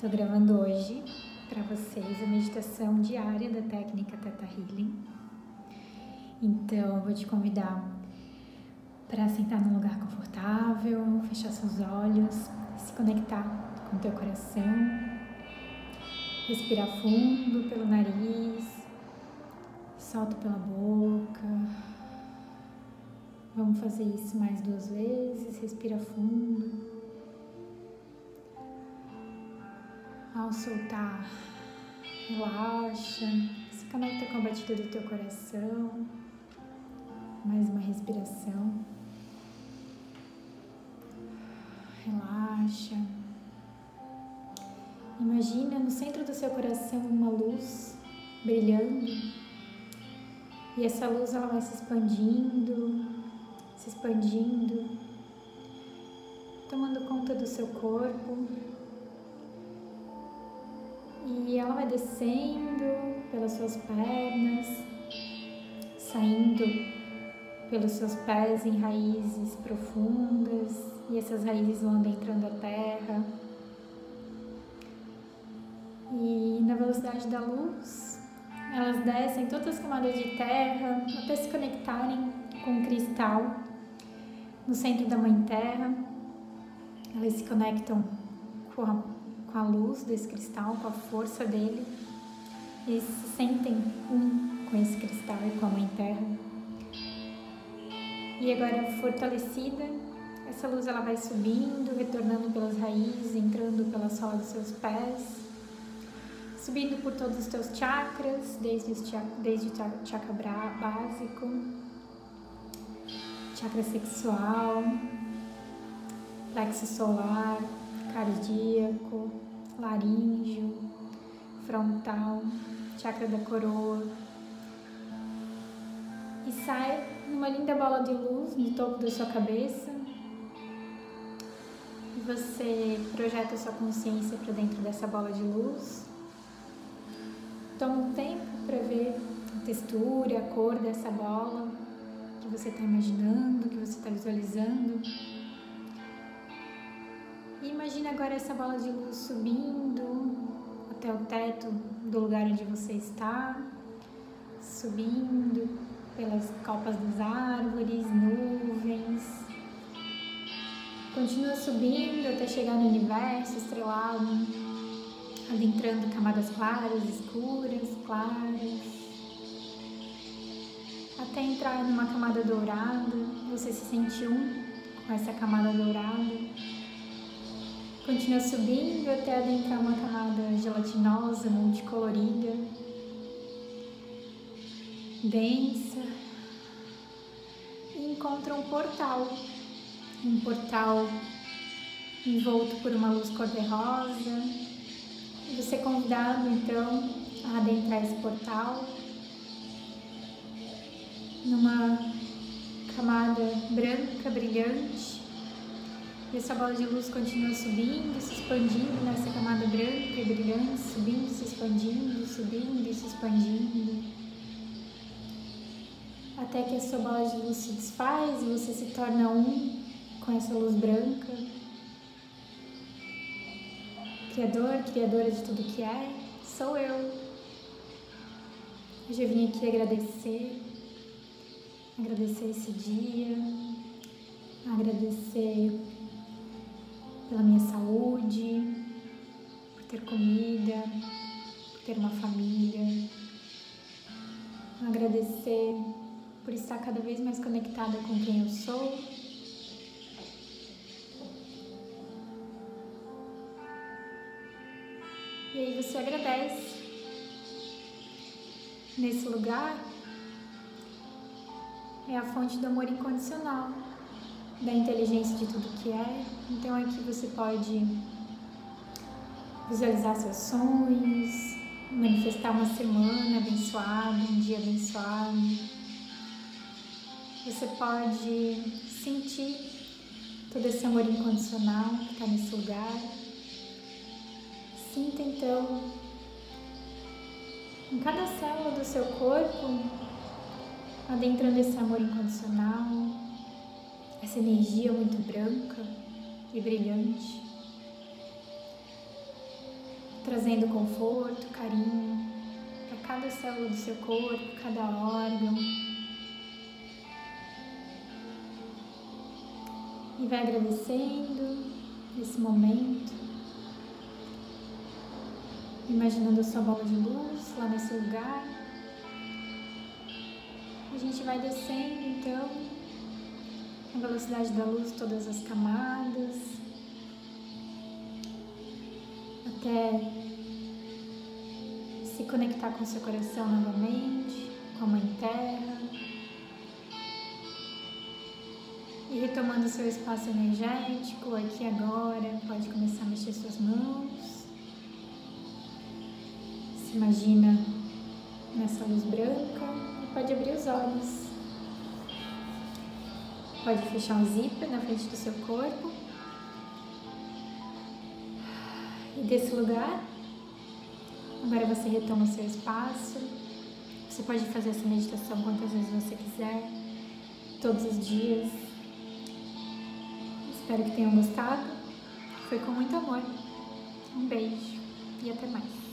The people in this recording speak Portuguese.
Estou gravando hoje para vocês a meditação diária da técnica Theta Healing. Então, eu vou te convidar para sentar num lugar confortável, fechar seus olhos, se conectar com teu coração, respirar fundo pelo nariz, solta pela boca. Vamos fazer isso mais duas vezes, respira fundo. Ao soltar, relaxa, se conecta com a batida do teu coração. Mais uma respiração. Relaxa. Imagina no centro do seu coração uma luz brilhando. E essa luz ela vai se expandindo, se expandindo, tomando conta do seu corpo e ela vai descendo pelas suas pernas, saindo pelos seus pés em raízes profundas, e essas raízes vão adentrando a terra. E na velocidade da luz, elas descem todas as camadas de terra até se conectarem com o cristal no centro da Mãe Terra. Elas se conectam com a com a luz desse cristal, com a força dele. Eles se sentem um com esse cristal e com a Mãe Terra. E agora fortalecida, essa luz ela vai subindo, retornando pelas raízes, entrando pela sola dos seus pés, subindo por todos os teus chakras, desde, desde o chakra básico, chakra sexual, plexo solar, cardíaco, laríngeo, frontal, chakra da coroa. E sai numa linda bola de luz no topo da sua cabeça. E você projeta sua consciência para dentro dessa bola de luz. Toma um tempo para ver a textura, a cor dessa bola que você está imaginando, que você está visualizando. Imagine agora essa bola de luz subindo até o teto do lugar onde você está, subindo pelas copas das árvores, nuvens. Continua subindo até chegar no universo estrelado, adentrando camadas claras, escuras, claras, até entrar numa camada dourada. Você se sente um com essa camada dourada. Continua subindo até adentrar uma camada gelatinosa, multicolorida, densa, e encontra um portal. Um portal envolto por uma luz cor-de-rosa. Você é convidado então a adentrar esse portal numa camada branca, brilhante e essa bola de luz continua subindo, se expandindo nessa camada branca e brilhante, subindo, se expandindo, subindo e se expandindo. Até que a sua bola de luz se desfaz e você se torna um com essa luz branca. Criador, criadora de tudo que é, sou eu. Hoje eu vim aqui agradecer, agradecer esse dia, agradecer pela minha saúde, por ter comida, por ter uma família. Agradecer por estar cada vez mais conectada com quem eu sou. E aí você agradece. Nesse lugar é a fonte do amor incondicional da inteligência de tudo que é. Então aqui você pode visualizar seus sonhos, manifestar uma semana abençoada, um dia abençoado. Você pode sentir todo esse amor incondicional que está nesse lugar. Sinta então em cada célula do seu corpo adentrando esse amor incondicional essa energia muito branca e brilhante. trazendo conforto, carinho para cada célula do seu corpo, cada órgão. E vai agradecendo esse momento, imaginando a sua bola de luz lá nesse lugar. A gente vai descendo então, a velocidade da luz, todas as camadas até se conectar com seu coração novamente, com a Mãe Terra. E retomando seu espaço energético aqui agora, pode começar a mexer suas mãos. Se imagina nessa luz branca e pode abrir os olhos. Pode fechar o zíper na frente do seu corpo. E desse lugar, agora você retoma o seu espaço. Você pode fazer essa meditação quantas vezes você quiser, todos os dias. Espero que tenham gostado. Foi com muito amor. Um beijo e até mais.